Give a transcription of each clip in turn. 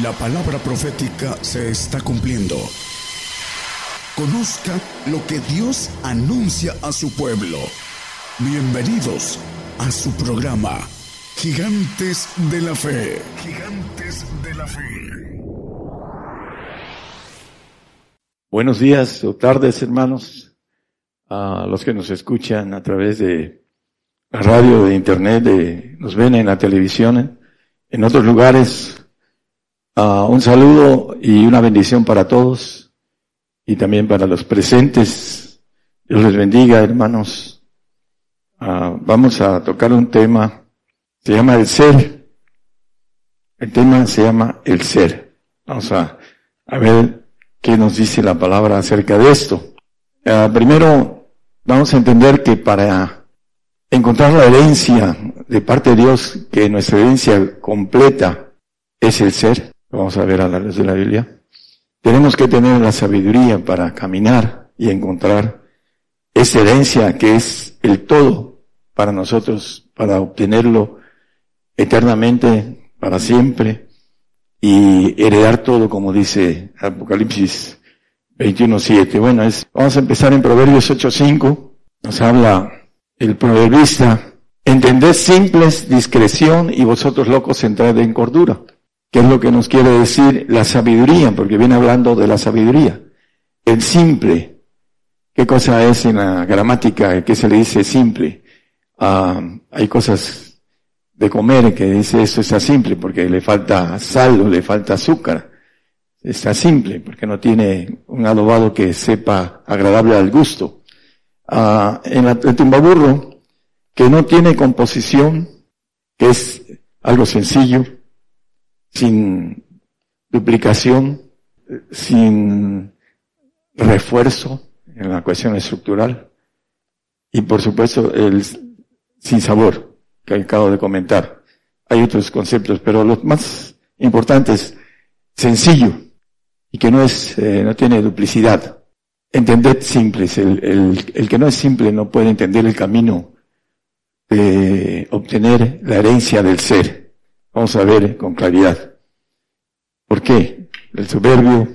La palabra profética se está cumpliendo. Conozca lo que Dios anuncia a su pueblo. Bienvenidos a su programa, Gigantes de la Fe. Gigantes de la Fe. Buenos días o tardes, hermanos, a los que nos escuchan a través de la radio, de internet, de, nos ven en la televisión, en otros lugares Uh, un saludo y una bendición para todos y también para los presentes. Dios les bendiga, hermanos. Uh, vamos a tocar un tema, se llama el ser. El tema se llama el ser. Vamos a, ver qué nos dice la palabra acerca de esto. Uh, primero, vamos a entender que para encontrar la herencia de parte de Dios, que nuestra herencia completa es el ser, vamos a ver a la luz de la Biblia, tenemos que tener la sabiduría para caminar y encontrar esa herencia que es el todo para nosotros, para obtenerlo eternamente, para siempre, y heredar todo, como dice Apocalipsis 21.7. Bueno, es, vamos a empezar en Proverbios 8.5. Nos habla el proverbista, entended simples discreción y vosotros locos entrad en cordura. ¿Qué es lo que nos quiere decir la sabiduría? Porque viene hablando de la sabiduría. El simple. ¿Qué cosa es en la gramática que se le dice simple? Ah, hay cosas de comer que dice eso está simple porque le falta sal o le falta azúcar. Está simple porque no tiene un adobado que sepa agradable al gusto. Ah, en el tumbaburro, que no tiene composición, que es algo sencillo, sin duplicación, sin refuerzo en la cuestión estructural y por supuesto el sin sabor que acabo de comentar. Hay otros conceptos, pero los más importantes, sencillo y que no es, eh, no tiene duplicidad. Entended simples. El, el, el que no es simple no puede entender el camino de obtener la herencia del ser. Vamos a ver con claridad. ¿Por qué? El soberbio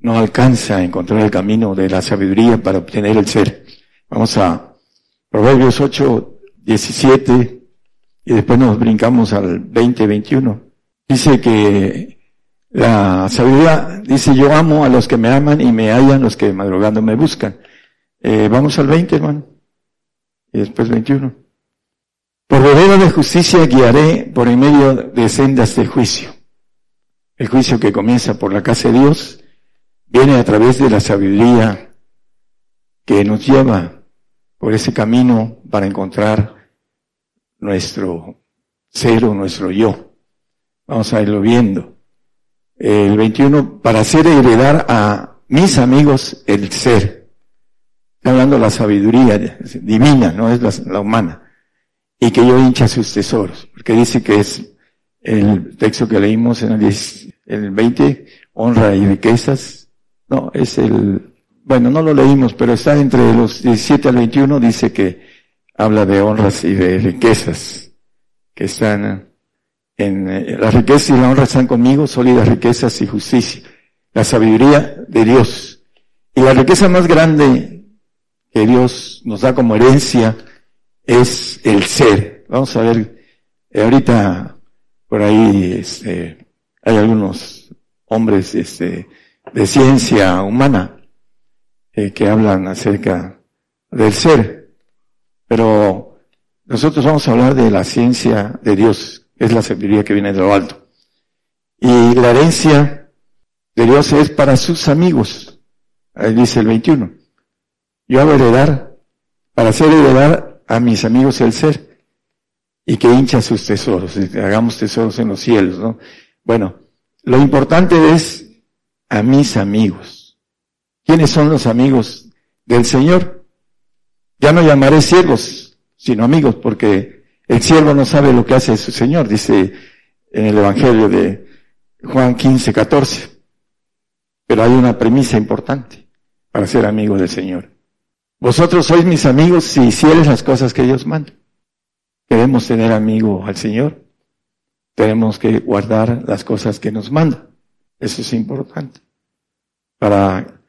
no alcanza a encontrar el camino de la sabiduría para obtener el ser. Vamos a Proverbios 8, 17 y después nos brincamos al 20, 21. Dice que la sabiduría dice yo amo a los que me aman y me hallan los que madrugando me buscan. Eh, vamos al 20, hermano. Y después 21. Por vereda de justicia guiaré por en medio de sendas de juicio. El juicio que comienza por la casa de Dios viene a través de la sabiduría que nos lleva por ese camino para encontrar nuestro ser o nuestro yo. Vamos a irlo viendo. El 21, para hacer heredar a mis amigos el ser. Está hablando de la sabiduría divina, no es la humana y que yo hincha sus tesoros, porque dice que es el texto que leímos en el, el 20, honra y riquezas. No, es el, bueno, no lo leímos, pero está entre los 17 al 21, dice que habla de honras y de riquezas, que están en, eh, la riqueza y la honra están conmigo, sólidas riquezas y justicia, la sabiduría de Dios. Y la riqueza más grande que Dios nos da como herencia es el ser. Vamos a ver, eh, ahorita por ahí este, hay algunos hombres este, de ciencia humana eh, que hablan acerca del ser, pero nosotros vamos a hablar de la ciencia de Dios, es la sabiduría que viene de lo alto. Y la herencia de Dios es para sus amigos. Ahí dice el 21. Yo hago heredar, para hacer heredar a mis amigos el ser y que hincha sus tesoros, hagamos tesoros en los cielos, ¿no? Bueno, lo importante es a mis amigos. ¿Quiénes son los amigos del Señor? Ya no llamaré siervos, sino amigos, porque el siervo no sabe lo que hace su Señor, dice en el Evangelio de Juan 15, 14. Pero hay una premisa importante para ser amigo del Señor. Vosotros sois mis amigos si hicieres las cosas que Dios manda. Queremos tener amigo al Señor. tenemos que guardar las cosas que nos manda. Eso es importante. Para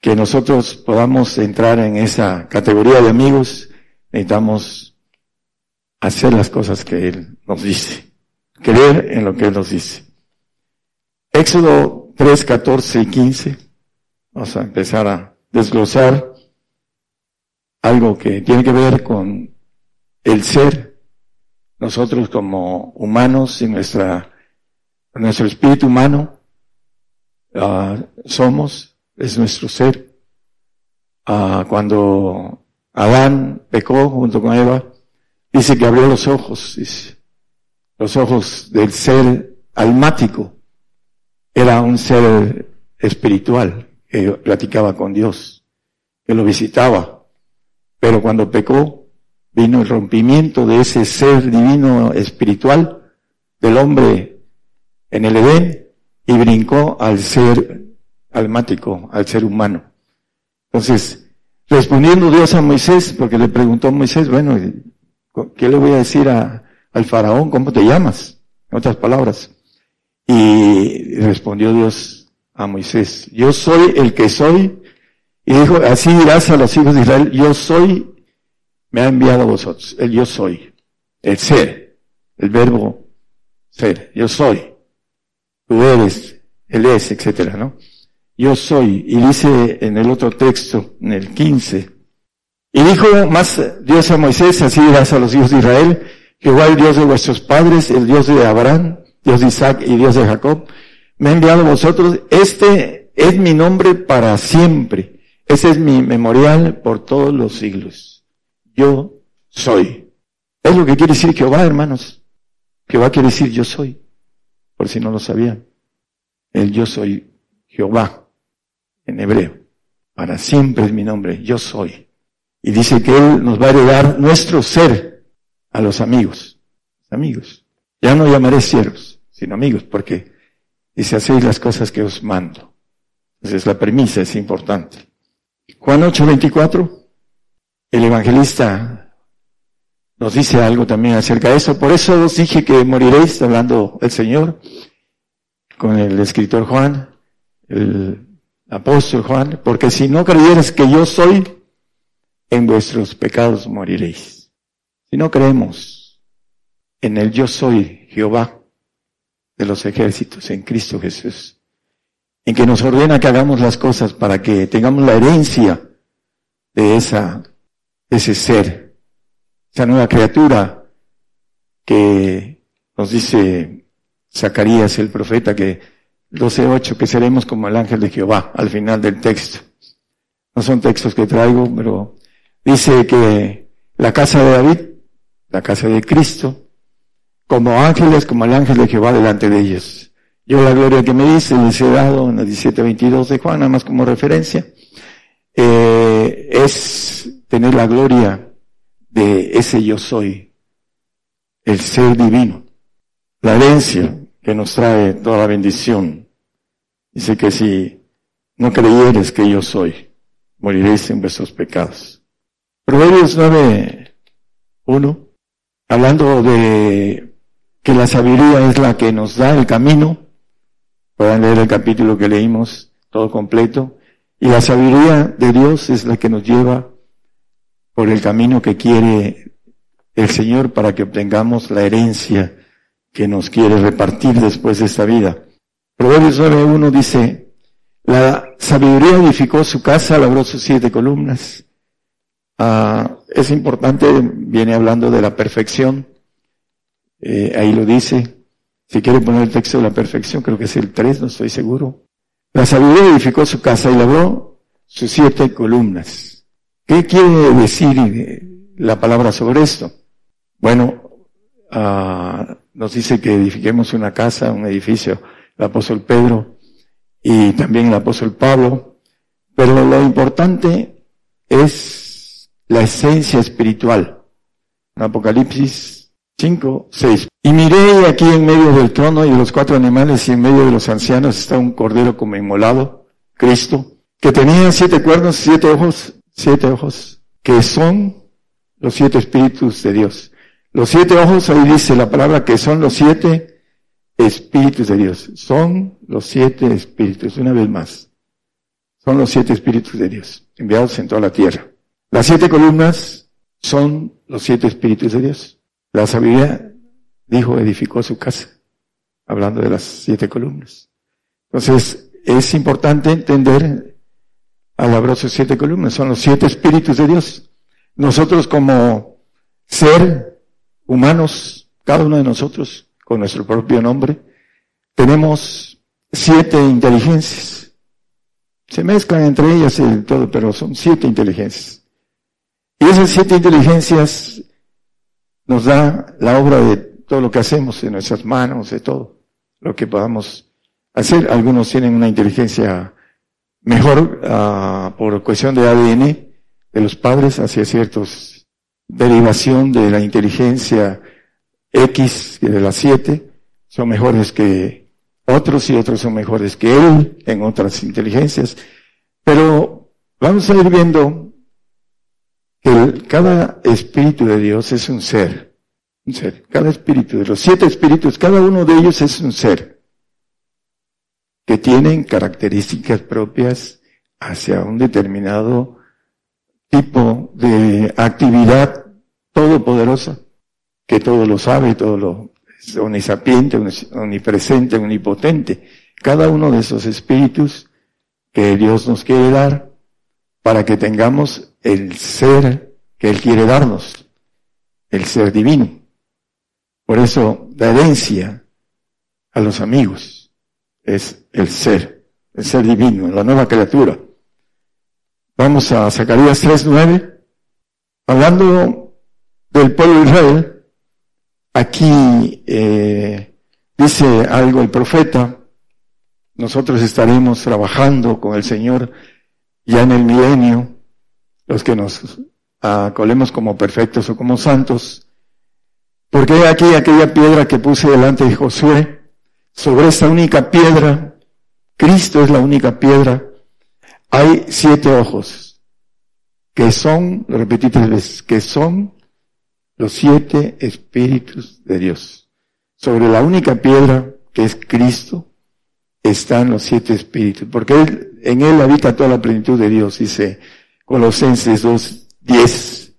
que nosotros podamos entrar en esa categoría de amigos, necesitamos hacer las cosas que Él nos dice, creer en lo que Él nos dice. Éxodo 3, 14 y 15. Vamos a empezar a desglosar algo que tiene que ver con el ser. Nosotros como humanos y nuestra, nuestro espíritu humano uh, somos, es nuestro ser. Uh, cuando Adán pecó junto con Eva, dice que abrió los ojos, los ojos del ser almático. Era un ser espiritual que platicaba con Dios, que lo visitaba. Pero cuando pecó, vino el rompimiento de ese ser divino espiritual del hombre en el Edén y brincó al ser almático, al ser humano. Entonces, respondiendo Dios a Moisés, porque le preguntó a Moisés, bueno, ¿qué le voy a decir al faraón? ¿Cómo te llamas? En otras palabras. Y respondió Dios a Moisés, yo soy el que soy. Y dijo, así dirás a los hijos de Israel, yo soy, me ha enviado a vosotros, el yo soy, el ser, el verbo ser, yo soy tú eres, él es, etcétera, ¿no? Yo soy, y dice en el otro texto, en el 15, y dijo más Dios a Moisés, así dirás a los hijos de Israel, Jehová el Dios de vuestros padres, el Dios de Abraham, Dios de Isaac y Dios de Jacob, me ha enviado a vosotros, este es mi nombre para siempre, ese es mi memorial por todos los siglos. Yo soy. Es lo que quiere decir Jehová, hermanos. Jehová quiere decir yo soy por si no lo sabían. El yo soy Jehová, en hebreo. Para siempre es mi nombre, yo soy. Y dice que Él nos va a heredar nuestro ser a los amigos. Amigos. Ya no llamaré siervos, sino amigos, porque dice hacéis las cosas que os mando. Entonces la premisa es importante. Juan 8:24, el evangelista nos dice algo también acerca de eso. Por eso os dije que moriréis, hablando el Señor, con el escritor Juan, el apóstol Juan, porque si no creyeres que yo soy, en vuestros pecados moriréis. Si no creemos en el yo soy Jehová de los ejércitos, en Cristo Jesús, en que nos ordena que hagamos las cosas para que tengamos la herencia de esa, ese ser, esa nueva criatura que nos dice Zacarías el profeta que 12.8 que seremos como el ángel de Jehová al final del texto. No son textos que traigo, pero dice que la casa de David, la casa de Cristo, como ángeles, como el ángel de Jehová delante de ellos. Yo la gloria que me dice, les he dado en el 17.22 de Juan, nada más como referencia, eh, es tener la gloria de ese yo soy, el ser divino, la herencia que nos trae toda la bendición. Dice que si no creyeres que yo soy, moriréis en vuestros pecados. Proverbios 9, 1, hablando de que la sabiduría es la que nos da el camino, puedan leer el capítulo que leímos todo completo, y la sabiduría de Dios es la que nos lleva por el camino que quiere el Señor para que obtengamos la herencia que nos quiere repartir después de esta vida. Proverbios 9.1 dice, la sabiduría edificó su casa, labró sus siete columnas. Ah, es importante, viene hablando de la perfección. Eh, ahí lo dice. Si quiere poner el texto de la perfección, creo que es el 3, no estoy seguro. La sabiduría edificó su casa y labró sus siete columnas. ¿Qué quiere decir la palabra sobre esto? Bueno, uh, nos dice que edifiquemos una casa, un edificio, el apóstol Pedro y también el apóstol Pablo, pero lo importante es la esencia espiritual. Apocalipsis 5, 6. Y miré aquí en medio del trono y de los cuatro animales y en medio de los ancianos está un cordero como inmolado, Cristo, que tenía siete cuernos, siete ojos siete ojos, que son los siete espíritus de Dios. Los siete ojos, ahí dice la palabra que son los siete espíritus de Dios. Son los siete espíritus, una vez más. Son los siete espíritus de Dios, enviados en toda la tierra. Las siete columnas son los siete espíritus de Dios. La sabiduría dijo, edificó su casa, hablando de las siete columnas. Entonces, es importante entender a sus siete columnas, son los siete espíritus de Dios. Nosotros como ser humanos, cada uno de nosotros, con nuestro propio nombre, tenemos siete inteligencias. Se mezclan entre ellas y todo, pero son siete inteligencias. Y esas siete inteligencias nos da la obra de todo lo que hacemos en nuestras manos, de todo lo que podamos hacer. Algunos tienen una inteligencia mejor uh, por cuestión de ADN de los padres hacia ciertos derivación de la inteligencia X de las siete son mejores que otros y otros son mejores que él en otras inteligencias. Pero vamos a ir viendo cada espíritu de Dios es un ser. Un ser. Cada espíritu de los siete espíritus, cada uno de ellos es un ser que tienen características propias hacia un determinado tipo de actividad todopoderosa, que todo lo sabe, todo lo es omnisapiente, omnipresente, omnipotente. Cada uno de esos espíritus que Dios nos quiere dar para que tengamos el ser que Él quiere darnos, el ser divino. Por eso la herencia a los amigos es el ser, el ser divino, la nueva criatura. Vamos a Zacarías 3.9. Hablando del pueblo de Israel, aquí eh, dice algo el profeta, nosotros estaremos trabajando con el Señor ya en el milenio, los que nos acolemos como perfectos o como santos, porque aquí aquella piedra que puse delante de Josué, sobre esta única piedra, Cristo es la única piedra, hay siete ojos, que son, lo repetí tres veces, que son los siete espíritus de Dios. Sobre la única piedra, que es Cristo, están los siete espíritus, porque en él habita toda la plenitud de Dios, dice Colosenses 2, 10.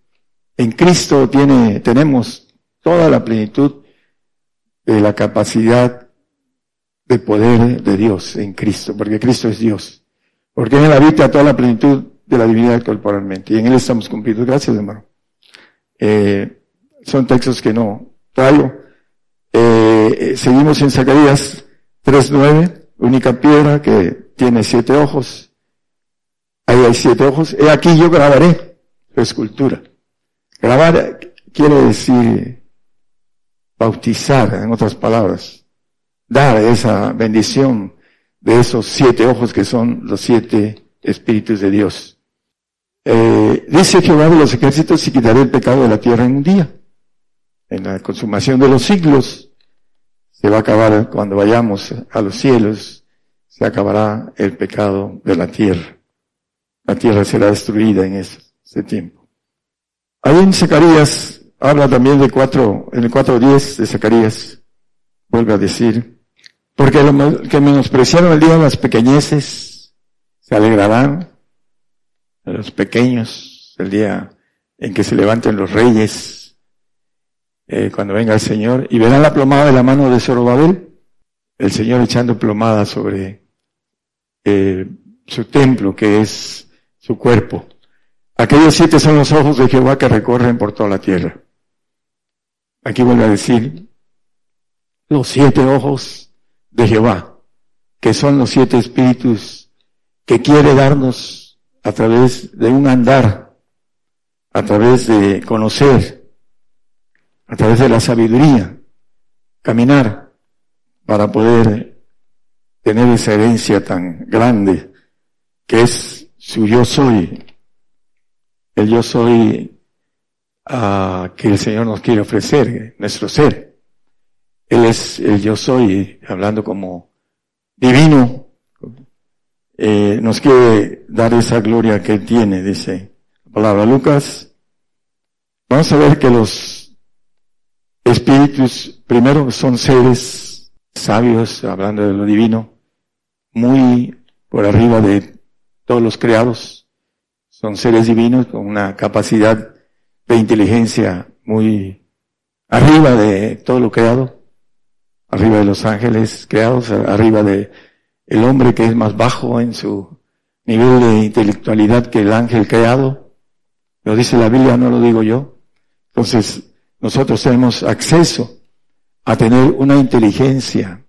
En Cristo tiene, tenemos toda la plenitud de la capacidad de poder de Dios en Cristo, porque Cristo es Dios. Porque en él habita toda la plenitud de la divinidad corporalmente. Y en él estamos cumplidos. Gracias, hermano. Eh, son textos que no traigo. Eh, seguimos en Zacarías 3.9, única piedra que tiene siete ojos. Ahí hay siete ojos. He aquí yo grabaré su escultura. Grabar quiere decir bautizar, en otras palabras dar esa bendición de esos siete ojos que son los siete espíritus de Dios. Eh, dice Jehová de los ejércitos y quitaré el pecado de la tierra en un día. En la consumación de los siglos se va a acabar cuando vayamos a los cielos, se acabará el pecado de la tierra. La tierra será destruida en ese, tiempo. Ahí en Zacarías habla también de cuatro, en el 4.10 de Zacarías, vuelve a decir, porque los que menospreciaron el día de las pequeñeces se alegrarán. Los pequeños, el día en que se levanten los reyes, eh, cuando venga el Señor, y verán la plomada de la mano de Zorobabel, el Señor echando plomada sobre eh, su templo, que es su cuerpo. Aquellos siete son los ojos de Jehová que recorren por toda la tierra. Aquí vuelve a decir, los siete ojos de Jehová, que son los siete espíritus que quiere darnos a través de un andar, a través de conocer, a través de la sabiduría, caminar para poder tener esa herencia tan grande que es su yo soy, el yo soy uh, que el Señor nos quiere ofrecer, nuestro ser. Él es el yo soy, hablando como divino. Eh, nos quiere dar esa gloria que Él tiene, dice la palabra Lucas. Vamos a ver que los espíritus, primero son seres sabios, hablando de lo divino, muy por arriba de todos los creados. Son seres divinos con una capacidad de inteligencia muy arriba de todo lo creado, arriba de los ángeles creados, arriba de el hombre que es más bajo en su nivel de intelectualidad que el ángel creado. Lo dice la Biblia, no lo digo yo. Entonces, nosotros tenemos acceso a tener una inteligencia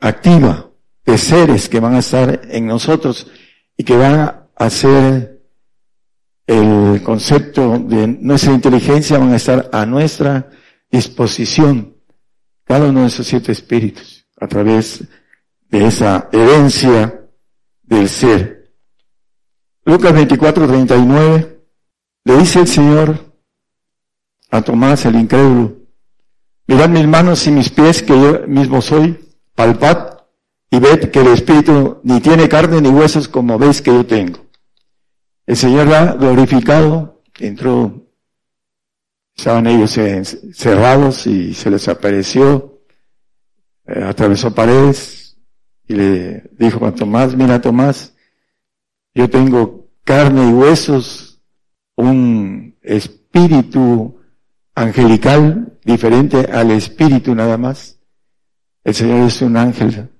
activa de seres que van a estar en nosotros y que van a hacer el concepto de nuestra inteligencia, van a estar a nuestra disposición, cada uno de esos siete espíritus, a través de esa herencia del ser. Lucas 24, 39, le dice el Señor a Tomás el incrédulo, mirad mis manos y mis pies que yo mismo soy, palpad y ved que el Espíritu ni tiene carne ni huesos como veis que yo tengo. El Señor ha glorificado, entró, estaban ellos cerrados y se les apareció, eh, atravesó paredes y le dijo a Tomás, mira Tomás, yo tengo carne y huesos, un espíritu angelical diferente al espíritu nada más. El Señor es un ángel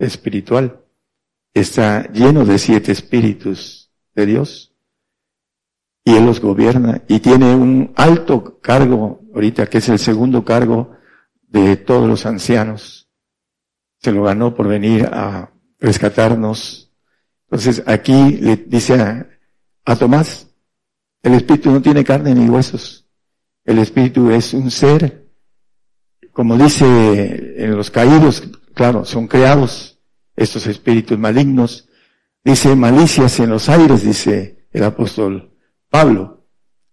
espiritual. Está lleno de siete espíritus de Dios. Y Él los gobierna y tiene un alto cargo ahorita, que es el segundo cargo de todos los ancianos. Se lo ganó por venir a rescatarnos. Entonces aquí le dice a, a Tomás, el espíritu no tiene carne ni huesos. El espíritu es un ser, como dice en los caídos, claro, son creados estos espíritus malignos. Dice malicias en los aires, dice el apóstol Pablo.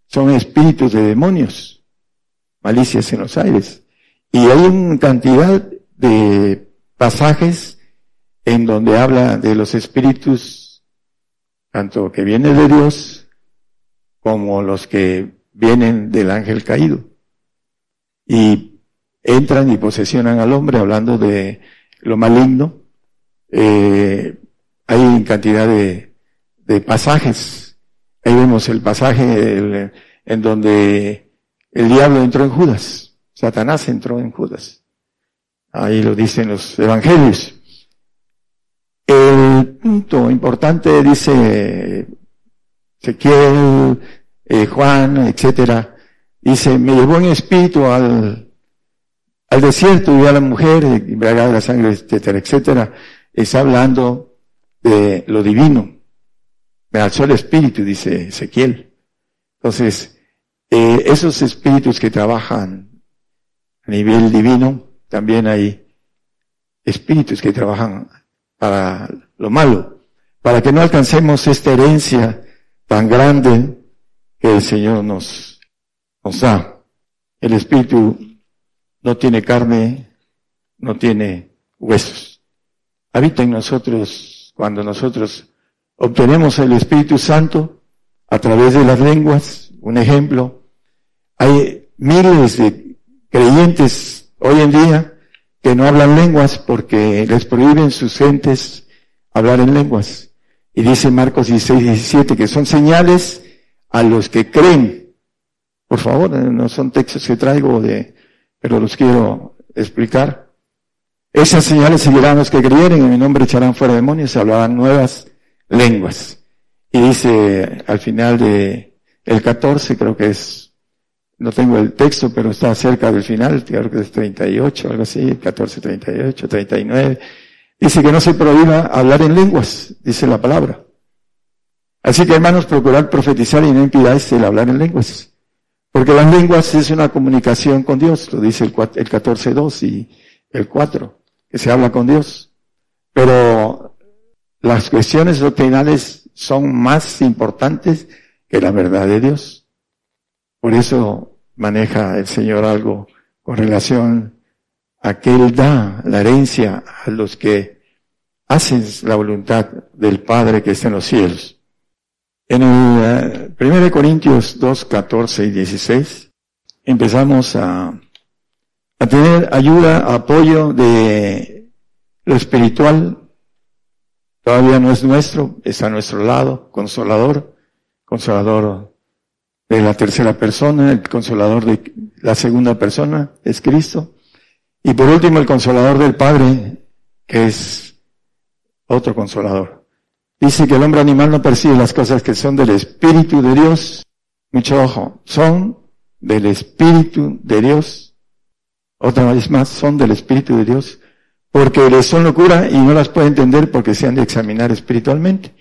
Son espíritus de demonios, malicias en los aires. Y hay una cantidad de pasajes en donde habla de los espíritus, tanto que vienen de Dios como los que vienen del ángel caído. Y entran y posesionan al hombre hablando de lo maligno. Eh, hay cantidad de, de, pasajes. Ahí vemos el pasaje en donde el diablo entró en Judas. Satanás entró en Judas. Ahí lo dicen los evangelios. El punto importante dice Ezequiel, eh, Juan, etcétera, dice, me llevó en espíritu al, al desierto y a la mujer, embriagada de la sangre, etcétera, etcétera. Está hablando de lo divino. Me alzó el espíritu, dice Ezequiel. Entonces, eh, esos espíritus que trabajan a nivel divino, también hay espíritus que trabajan para lo malo, para que no alcancemos esta herencia tan grande que el Señor nos, nos da. El Espíritu no tiene carne, no tiene huesos. Habita en nosotros cuando nosotros obtenemos el Espíritu Santo a través de las lenguas. Un ejemplo, hay miles de creyentes hoy en día que no hablan lenguas porque les prohíben sus gentes hablar en lenguas. Y dice Marcos 16, 17 que son señales a los que creen. Por favor, no son textos que traigo de, pero los quiero explicar. Esas señales seguirán los que creyeren, en mi nombre echarán fuera demonios, se hablarán nuevas lenguas. Y dice al final de el 14, creo que es, no tengo el texto, pero está cerca del final, creo que es 38, algo así, 14, 38, 39. Dice que no se prohíba hablar en lenguas, dice la palabra. Así que hermanos, procurad profetizar y no impidáis el hablar en lenguas. Porque las lenguas es una comunicación con Dios, lo dice el, el 14.2 y el 4, que se habla con Dios. Pero las cuestiones doctrinales son más importantes que la verdad de Dios. Por eso maneja el Señor algo con relación a que Él da la herencia a los que hacen la voluntad del Padre que está en los cielos. En el 1 eh, Corintios 2, 14 y 16 empezamos a, a tener ayuda, apoyo de lo espiritual. Todavía no es nuestro, está a nuestro lado, consolador, consolador de la tercera persona, el consolador de la segunda persona es Cristo. Y por último, el consolador del Padre, que es otro consolador. Dice que el hombre animal no percibe las cosas que son del Espíritu de Dios. Mucho ojo, son del Espíritu de Dios. Otra vez más, son del Espíritu de Dios. Porque les son locura y no las puede entender porque se han de examinar espiritualmente.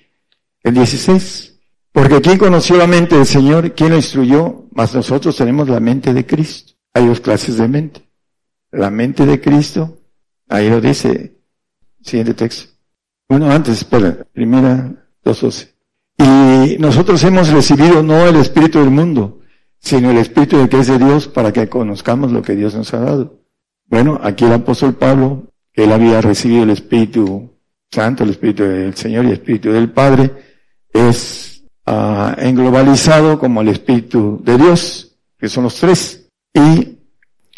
El 16. Porque ¿quién conoció la mente del Señor? ¿Quién lo instruyó? Mas nosotros tenemos la mente de Cristo. Hay dos clases de mente. La mente de Cristo, ahí lo dice, siguiente texto. Bueno, antes, espera, primera 2.12. Y nosotros hemos recibido no el Espíritu del mundo, sino el Espíritu de que es de Dios para que conozcamos lo que Dios nos ha dado. Bueno, aquí el apóstol Pablo, él había recibido el Espíritu Santo, el Espíritu del Señor y el Espíritu del Padre, es uh, englobalizado como el Espíritu de Dios, que son los tres. Y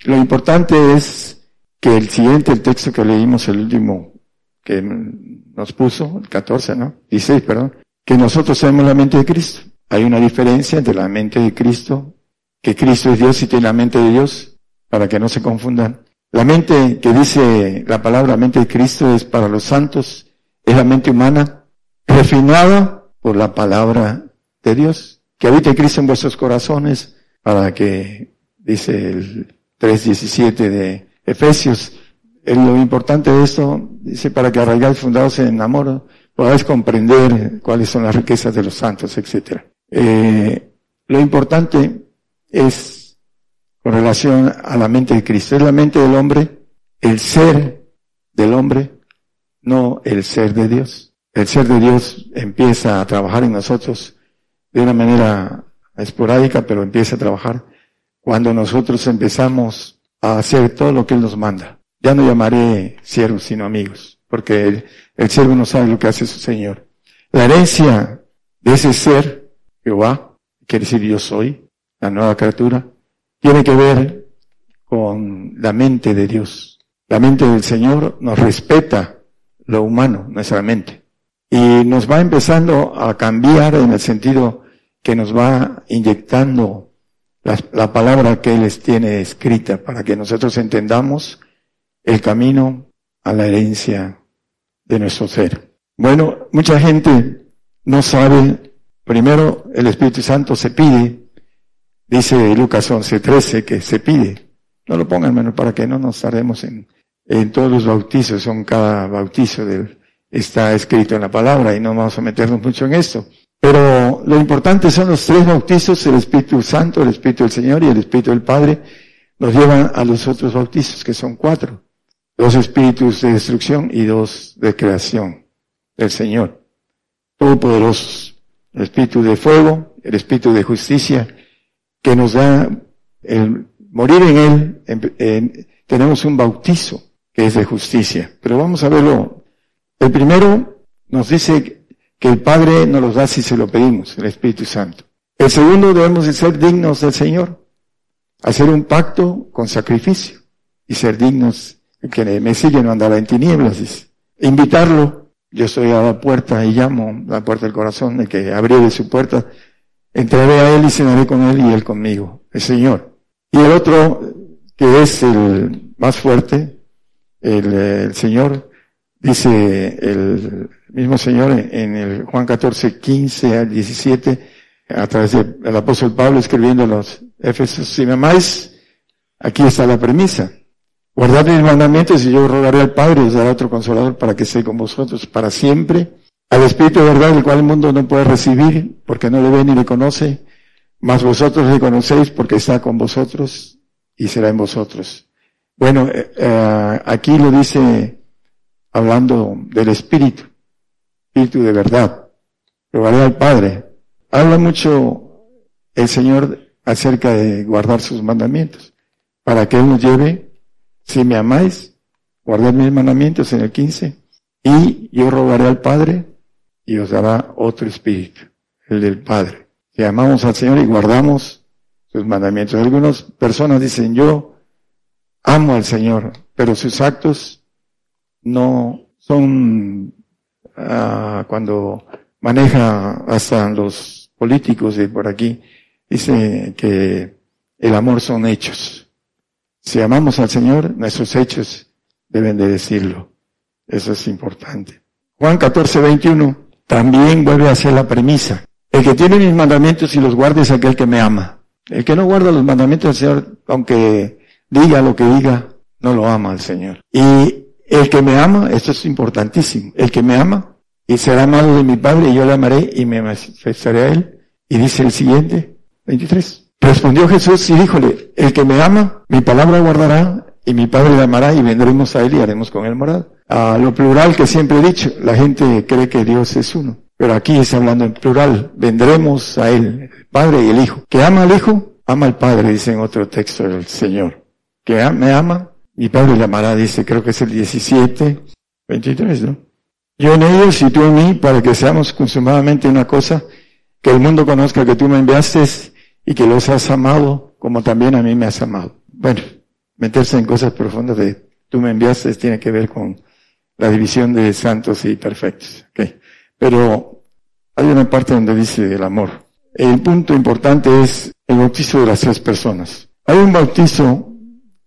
lo importante es que el siguiente, el texto que leímos, el último que nos puso, el 14, ¿no? 16, perdón, que nosotros tenemos la mente de Cristo. Hay una diferencia entre la mente de Cristo, que Cristo es Dios y tiene la mente de Dios, para que no se confundan. La mente que dice la palabra mente de Cristo es para los santos, es la mente humana, refinada por la palabra de Dios. Que habite Cristo en vuestros corazones para que, dice el 3.17 de Efesios, lo importante de esto, dice, para que arraigáis fundados en amor, podáis comprender cuáles son las riquezas de los santos, etc. Eh, lo importante es con relación a la mente de Cristo. Es la mente del hombre, el ser del hombre, no el ser de Dios el ser de Dios empieza a trabajar en nosotros de una manera esporádica, pero empieza a trabajar cuando nosotros empezamos a hacer todo lo que Él nos manda. Ya no llamaré siervos, sino amigos, porque el, el siervo no sabe lo que hace su Señor. La herencia de ese ser, Jehová, quiere decir yo soy, la nueva criatura, tiene que ver con la mente de Dios. La mente del Señor nos respeta lo humano, nuestra mente y nos va empezando a cambiar en el sentido que nos va inyectando la, palabra que Él les tiene escrita para que nosotros entendamos el camino a la herencia de nuestro ser. Bueno, mucha gente no sabe, primero el Espíritu Santo se pide, dice Lucas 11:13 que se pide. No lo pongan, hermano, para que no nos tardemos en, en todos los bautizos, son cada bautizo del, está escrito en la palabra y no vamos a meternos mucho en esto. Pero lo importante son los tres bautizos, el Espíritu Santo, el Espíritu del Señor y el Espíritu del Padre, nos llevan a los otros bautizos, que son cuatro. Dos espíritus de destrucción y dos de creación del Señor. Todopoderosos. El Espíritu de fuego, el Espíritu de justicia, que nos da el morir en Él. tenemos un bautizo que es de justicia. Pero vamos a verlo el primero nos dice que el Padre nos los da si se lo pedimos, el Espíritu Santo. El segundo debemos de ser dignos del Señor, hacer un pacto con sacrificio y ser dignos. Que me sigue no andará en tinieblas, dice. Invitarlo, yo estoy a la puerta y llamo, la puerta del corazón, el que de su puerta, entraré a él y cenaré con él y él conmigo, el Señor. Y el otro, que es el más fuerte, el, el Señor, Dice el mismo Señor en el Juan 14, 15 al 17, a través del apóstol Pablo escribiendo los Éfesos, si me aquí está la premisa. Guardad mis mandamientos y yo rogaré al Padre y os dará otro consolador para que esté con vosotros para siempre. Al Espíritu de verdad, el cual el mundo no puede recibir porque no le ve ni le conoce, mas vosotros le conocéis porque está con vosotros y será en vosotros. Bueno, eh, eh, aquí lo dice hablando del Espíritu, Espíritu de verdad. Rogaré al Padre. Habla mucho el Señor acerca de guardar sus mandamientos, para que Él nos lleve, si me amáis, guardad mis mandamientos en el 15, y yo rogaré al Padre y os dará otro Espíritu, el del Padre. Si amamos al Señor y guardamos sus mandamientos. Algunas personas dicen, yo amo al Señor, pero sus actos no son ah, cuando maneja hasta los políticos de por aquí, dice que el amor son hechos. Si amamos al Señor, nuestros hechos deben de decirlo. Eso es importante. Juan 14, 21 también vuelve a ser la premisa. El que tiene mis mandamientos y los guarda es aquel que me ama. El que no guarda los mandamientos del Señor, aunque diga lo que diga, no lo ama al Señor. Y el que me ama, esto es importantísimo, el que me ama y será amado de mi Padre y yo le amaré y me manifestaré a él. Y dice el siguiente, 23. Respondió Jesús y díjole, el que me ama, mi palabra guardará y mi Padre le amará y vendremos a él y haremos con él morada. A lo plural que siempre he dicho, la gente cree que Dios es uno. Pero aquí está hablando en plural, vendremos a él, el Padre y el Hijo. Que ama al Hijo, ama al Padre, dice en otro texto del Señor. Que me ama, mi Padre le amará, dice, creo que es el 17, 23, ¿no? Yo en ellos y tú en mí, para que seamos consumadamente una cosa, que el mundo conozca que tú me enviaste y que los has amado como también a mí me has amado. Bueno, meterse en cosas profundas de tú me enviaste tiene que ver con la división de santos y perfectos. Okay. Pero hay una parte donde dice el amor. El punto importante es el bautizo de las tres personas. Hay un bautizo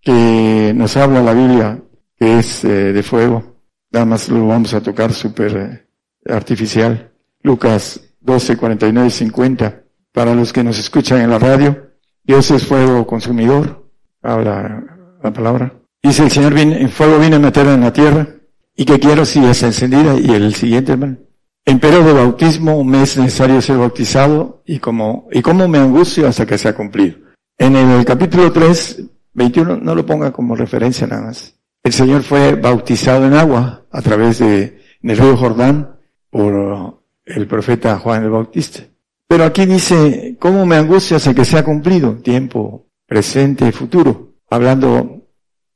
que nos habla la Biblia que es eh, de fuego, Nada más lo vamos a tocar súper eh, artificial. Lucas 12, 49 y 50. Para los que nos escuchan en la radio, Dios es fuego consumidor. Habla la palabra. Dice el Señor, en fuego viene a meter en la tierra. ¿Y qué quiero si es encendida? Y el siguiente, hermano. Empero de bautismo me es necesario ser bautizado y como, y como me angustio hasta que sea cumplido. En el capítulo 3, 21, no lo ponga como referencia nada más. El Señor fue bautizado en agua a través de, en el río Jordán por el profeta Juan el Bautista. Pero aquí dice, ¿cómo me angustia hasta que sea cumplido? Tiempo presente y futuro. Hablando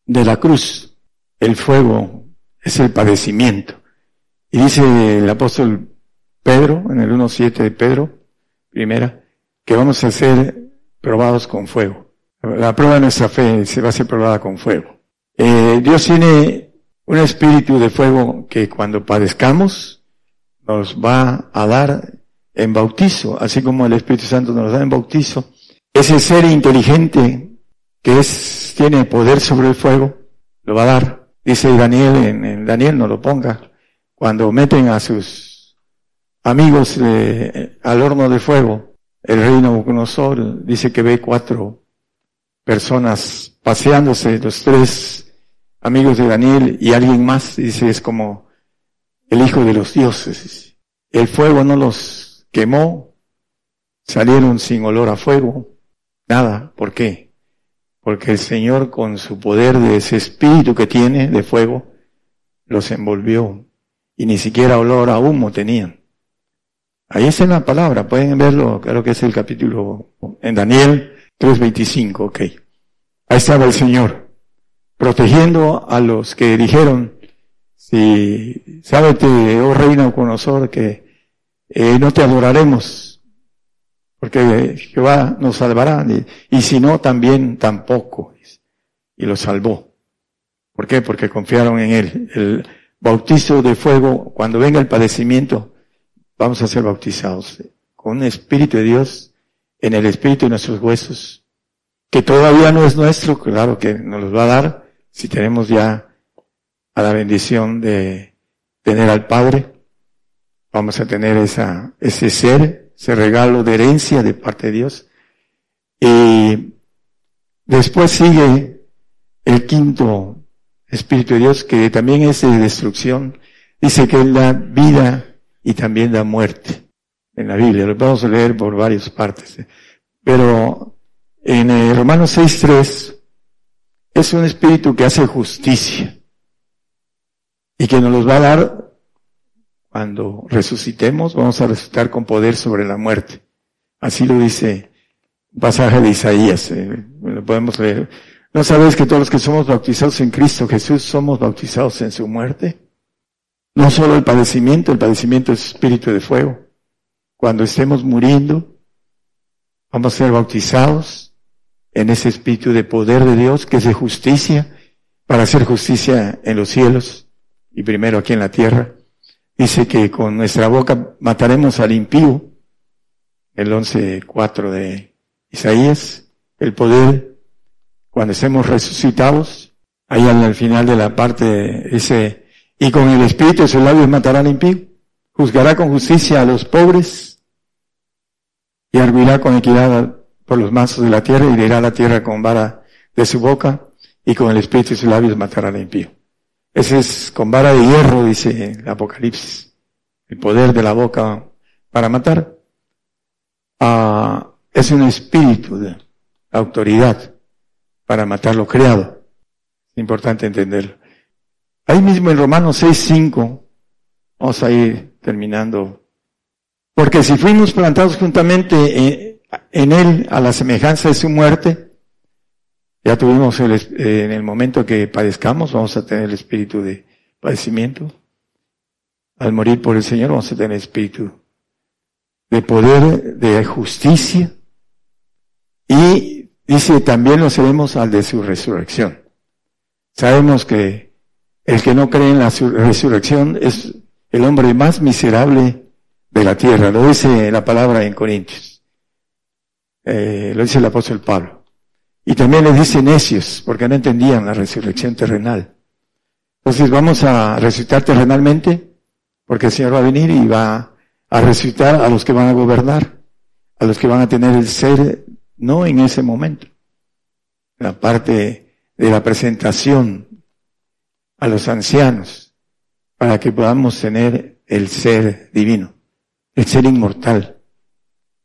de la cruz, el fuego es el padecimiento. Y dice el apóstol Pedro, en el 1.7 de Pedro, primera, que vamos a ser probados con fuego. La prueba de nuestra fe se va a ser probada con fuego. Eh, Dios tiene un espíritu de fuego que cuando padezcamos nos va a dar en bautizo, así como el Espíritu Santo nos da en bautizo. Ese ser inteligente que es, tiene poder sobre el fuego, lo va a dar. Dice Daniel, en, Daniel no lo ponga, cuando meten a sus amigos al horno de fuego, el rey Nabucodonosor dice que ve cuatro personas paseándose, los tres amigos de Daniel y alguien más, dice, es como el hijo de los dioses. El fuego no los quemó, salieron sin olor a fuego, nada. ¿Por qué? Porque el Señor con su poder de ese espíritu que tiene de fuego, los envolvió y ni siquiera olor a humo tenían. Ahí está la palabra, pueden verlo, creo que es el capítulo en Daniel 3.25, ok. Ahí estaba el Señor protegiendo a los que dijeron, si sábete, oh reina nosotros que eh, no te adoraremos, porque Jehová nos salvará, y, si no, también tampoco. Y lo salvó. ¿Por qué? Porque confiaron en Él. El bautizo de fuego, cuando venga el padecimiento, vamos a ser bautizados con un Espíritu de Dios en el Espíritu de nuestros huesos, que todavía no es nuestro, claro que nos los va a dar, si tenemos ya a la bendición de tener al Padre, vamos a tener esa, ese ser, ese regalo de herencia de parte de Dios. Y después sigue el quinto Espíritu de Dios, que también es de destrucción. Dice que Él da vida y también da muerte en la Biblia. Lo vamos a leer por varias partes. Pero en Romanos 6.3 es un espíritu que hace justicia y que nos los va a dar cuando resucitemos, vamos a resucitar con poder sobre la muerte. Así lo dice un pasaje de Isaías, eh, lo podemos leer. ¿No sabéis que todos los que somos bautizados en Cristo Jesús somos bautizados en su muerte? No solo el padecimiento, el padecimiento es espíritu de fuego. Cuando estemos muriendo, vamos a ser bautizados en ese espíritu de poder de Dios, que es de justicia para hacer justicia en los cielos y primero aquí en la tierra. Dice que con nuestra boca mataremos al impío, el 11.4 de Isaías, el poder, cuando estemos resucitados, ahí al final de la parte ese, y con el espíritu de sus labios matará al impío, juzgará con justicia a los pobres y arguirá con equidad por los mansos de la tierra y dirá la tierra con vara de su boca y con el espíritu de sus labios matará al impío. Ese es con vara de hierro, dice el Apocalipsis, el poder de la boca para matar. Ah, es un espíritu de autoridad para matar lo creado. Es importante entenderlo. Ahí mismo en Romanos 6.5, vamos a ir terminando. Porque si fuimos plantados juntamente en Él a la semejanza de su muerte, ya tuvimos el, en el momento que padezcamos, vamos a tener el espíritu de padecimiento. Al morir por el Señor vamos a tener el espíritu de poder, de justicia. Y dice, también lo seremos al de su resurrección. Sabemos que el que no cree en la resurrección es el hombre más miserable de la tierra. Lo dice la palabra en Corintios. Eh, lo dice el apóstol Pablo. Y también le dice necios, porque no entendían la resurrección terrenal. Entonces vamos a resucitar terrenalmente, porque el Señor va a venir y va a resucitar a los que van a gobernar, a los que van a tener el ser, no en ese momento. La parte de la presentación a los ancianos, para que podamos tener el ser divino, el ser inmortal.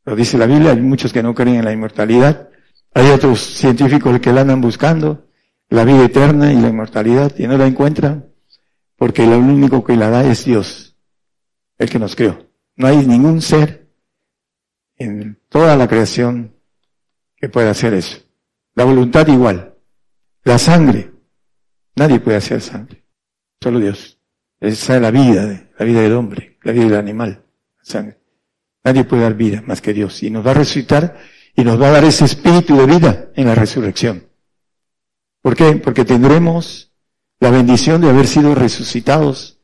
Lo dice la Biblia, hay muchos que no creen en la inmortalidad, hay otros científicos que la andan buscando, la vida eterna y la inmortalidad, y no la encuentran, porque lo único que la da es Dios, el que nos creó. No hay ningún ser en toda la creación que pueda hacer eso. La voluntad igual. La sangre. Nadie puede hacer sangre. Solo Dios. Esa es la vida, la vida del hombre, la vida del animal. La sangre. Nadie puede dar vida más que Dios. Y nos va a resucitar y nos va a dar ese espíritu de vida en la resurrección. ¿Por qué? Porque tendremos la bendición de haber sido resucitados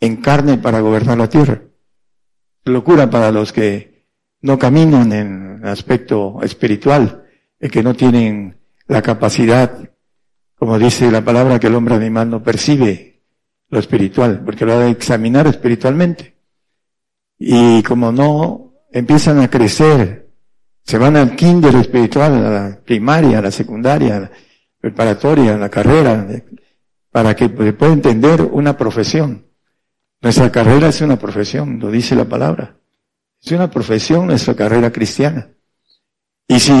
en carne para gobernar la tierra locura para los que no caminan en el aspecto espiritual, y que no tienen la capacidad, como dice la palabra, que el hombre animal no percibe lo espiritual, porque lo ha de examinar espiritualmente. Y como no empiezan a crecer, se van al kinder espiritual, a la primaria, a la secundaria, a la preparatoria, a la carrera, para que pueda entender una profesión. Nuestra carrera es una profesión, lo dice la palabra. Es una profesión nuestra carrera cristiana. Y si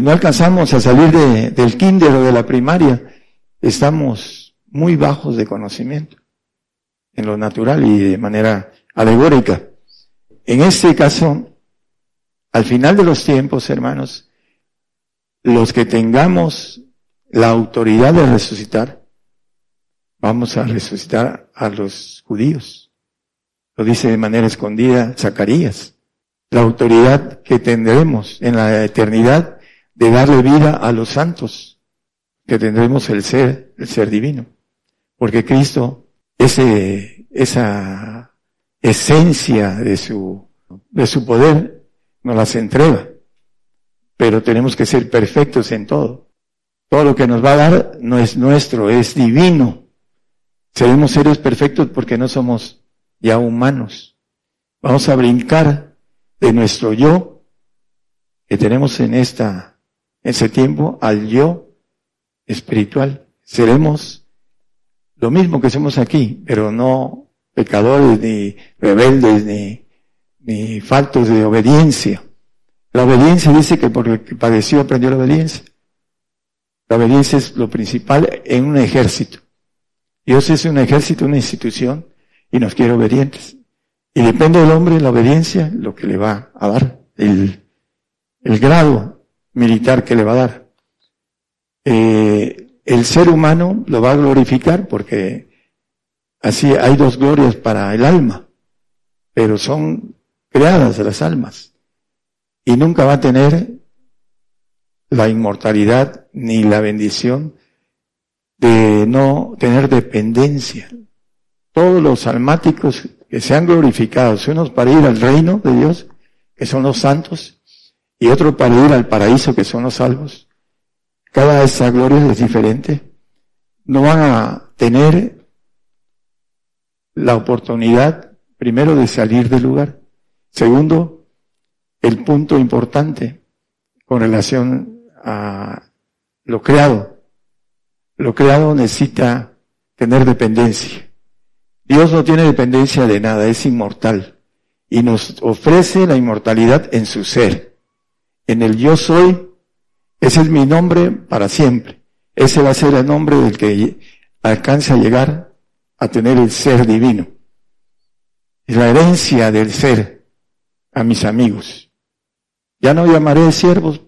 no alcanzamos a salir de, del kinder o de la primaria, estamos muy bajos de conocimiento en lo natural y de manera alegórica. En este caso, al final de los tiempos, hermanos, los que tengamos la autoridad de resucitar, vamos a resucitar a los judíos. Lo dice de manera escondida Zacarías. La autoridad que tendremos en la eternidad de darle vida a los santos, que tendremos el ser, el ser divino. Porque Cristo, ese, esa esencia de su, de su poder, nos las entrega. Pero tenemos que ser perfectos en todo. Todo lo que nos va a dar no es nuestro, es divino. Seremos seres perfectos porque no somos ya humanos. Vamos a brincar de nuestro yo que tenemos en esta, en ese tiempo al yo espiritual. Seremos lo mismo que somos aquí, pero no pecadores, ni rebeldes, ni, ni faltos de obediencia. La obediencia dice que por el que padeció aprendió la obediencia. La obediencia es lo principal en un ejército. Dios es un ejército, una institución, y nos quiere obedientes. Y depende del hombre la obediencia, lo que le va a dar, el, el grado militar que le va a dar. Eh, el ser humano lo va a glorificar porque así hay dos glorias para el alma, pero son creadas las almas. Y nunca va a tener la inmortalidad ni la bendición de no tener dependencia. Todos los almáticos que sean glorificados, unos para ir al reino de Dios, que son los santos, y otros para ir al paraíso, que son los salvos. Cada esa gloria es diferente. No van a tener la oportunidad, primero, de salir del lugar. Segundo, el punto importante con relación a lo creado. Lo creado necesita tener dependencia. Dios no tiene dependencia de nada, es inmortal y nos ofrece la inmortalidad en su ser. En el yo soy, ese es mi nombre para siempre. Ese va a ser el nombre del que alcanza a llegar a tener el ser divino. Es la herencia del ser a mis amigos. Ya no llamaré siervos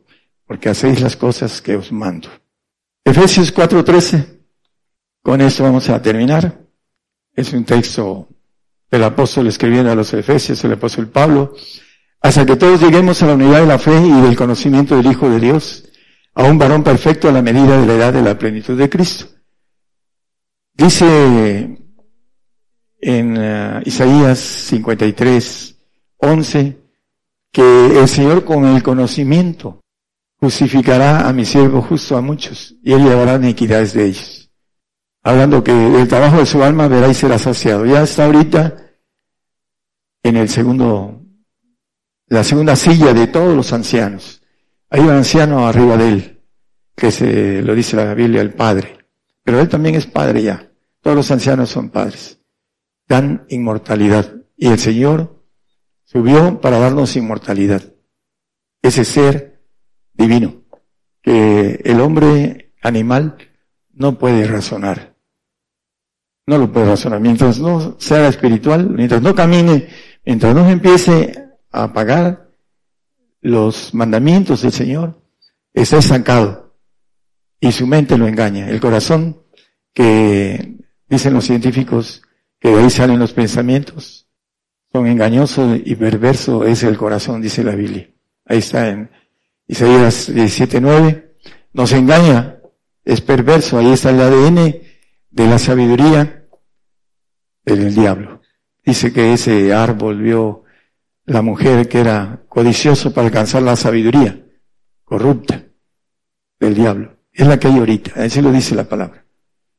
porque hacéis las cosas que os mando. Efesios 4:13. Con esto vamos a terminar. Es un texto del apóstol escribiendo a los Efesios, el apóstol Pablo, hasta que todos lleguemos a la unidad de la fe y del conocimiento del Hijo de Dios, a un varón perfecto a la medida de la edad de la plenitud de Cristo. Dice en uh, Isaías 53, 11, que el Señor con el conocimiento justificará a mi siervo justo a muchos y él llevará iniquidades de ellos. Hablando que el trabajo de su alma verá y será saciado. Ya está ahorita en el segundo, la segunda silla de todos los ancianos. Hay un anciano arriba de él, que se lo dice la Biblia, el padre. Pero él también es padre ya. Todos los ancianos son padres. Dan inmortalidad. Y el Señor subió para darnos inmortalidad. Ese ser divino, que el hombre animal no puede razonar. No lo puede razonar. Mientras no sea espiritual, mientras no camine, mientras no empiece a pagar los mandamientos del Señor, está estancado. Y su mente lo engaña. El corazón, que dicen los científicos, que de ahí salen los pensamientos, son engañosos y perverso es el corazón, dice la Biblia. Ahí está en Isaías 17.9. Nos engaña, es perverso, ahí está el ADN de la sabiduría del diablo. Dice que ese árbol vio la mujer que era codicioso para alcanzar la sabiduría, corrupta del diablo. Es la que hay ahorita, así lo dice la palabra.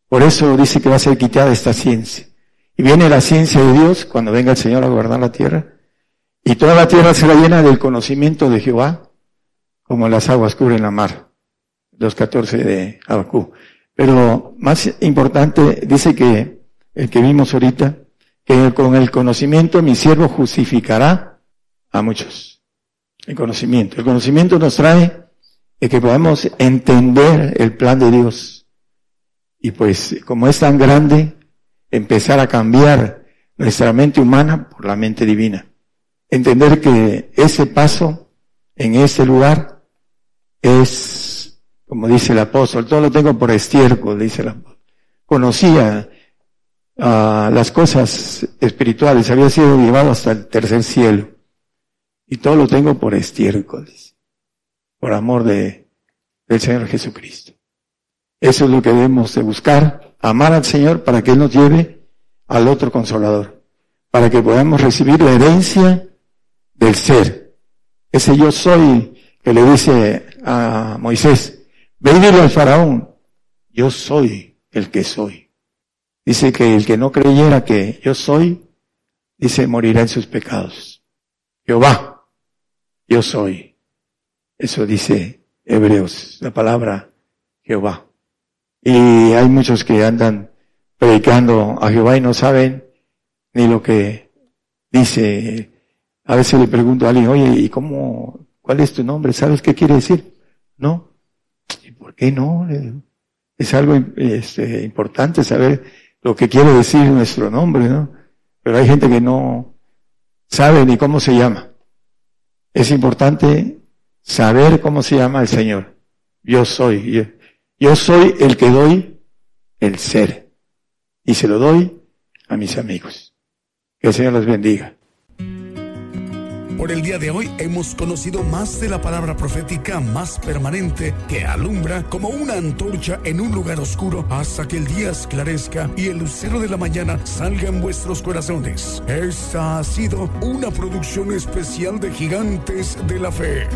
Por eso dice que va a ser quitada esta ciencia. Y viene la ciencia de Dios cuando venga el Señor a gobernar la tierra. Y toda la tierra será llena del conocimiento de Jehová, como las aguas cubren la mar. Los 14 de Abacú. Pero más importante, dice que el que vimos ahorita, que con el conocimiento mi siervo justificará a muchos. El conocimiento. El conocimiento nos trae el que podamos entender el plan de Dios. Y pues, como es tan grande, empezar a cambiar nuestra mente humana por la mente divina. Entender que ese paso en ese lugar es, como dice el apóstol, todo lo tengo por estiércol, dice el apóstol. Conocía uh, las cosas espirituales, había sido llevado hasta el tercer cielo. Y todo lo tengo por estiércol, por amor de, del Señor Jesucristo. Eso es lo que debemos de buscar, amar al Señor para que Él nos lleve al otro consolador, para que podamos recibir la herencia del ser. Ese yo soy que le dice a Moisés, ve y dile al faraón, yo soy el que soy. Dice que el que no creyera que yo soy, dice, morirá en sus pecados. Jehová, yo soy. Eso dice Hebreos, la palabra Jehová. Y hay muchos que andan predicando a Jehová y no saben ni lo que dice. A veces le pregunto a alguien, oye, ¿y cómo, cuál es tu nombre? ¿Sabes qué quiere decir? No. ¿Y por qué no? Es algo este, importante saber lo que quiere decir nuestro nombre, ¿no? Pero hay gente que no sabe ni cómo se llama. Es importante saber cómo se llama el Señor. Yo soy. Yo soy el que doy el ser. Y se lo doy a mis amigos. Que el Señor los bendiga. Por el día de hoy hemos conocido más de la palabra profética más permanente que alumbra como una antorcha en un lugar oscuro hasta que el día esclarezca y el lucero de la mañana salga en vuestros corazones. Esta ha sido una producción especial de Gigantes de la Fe.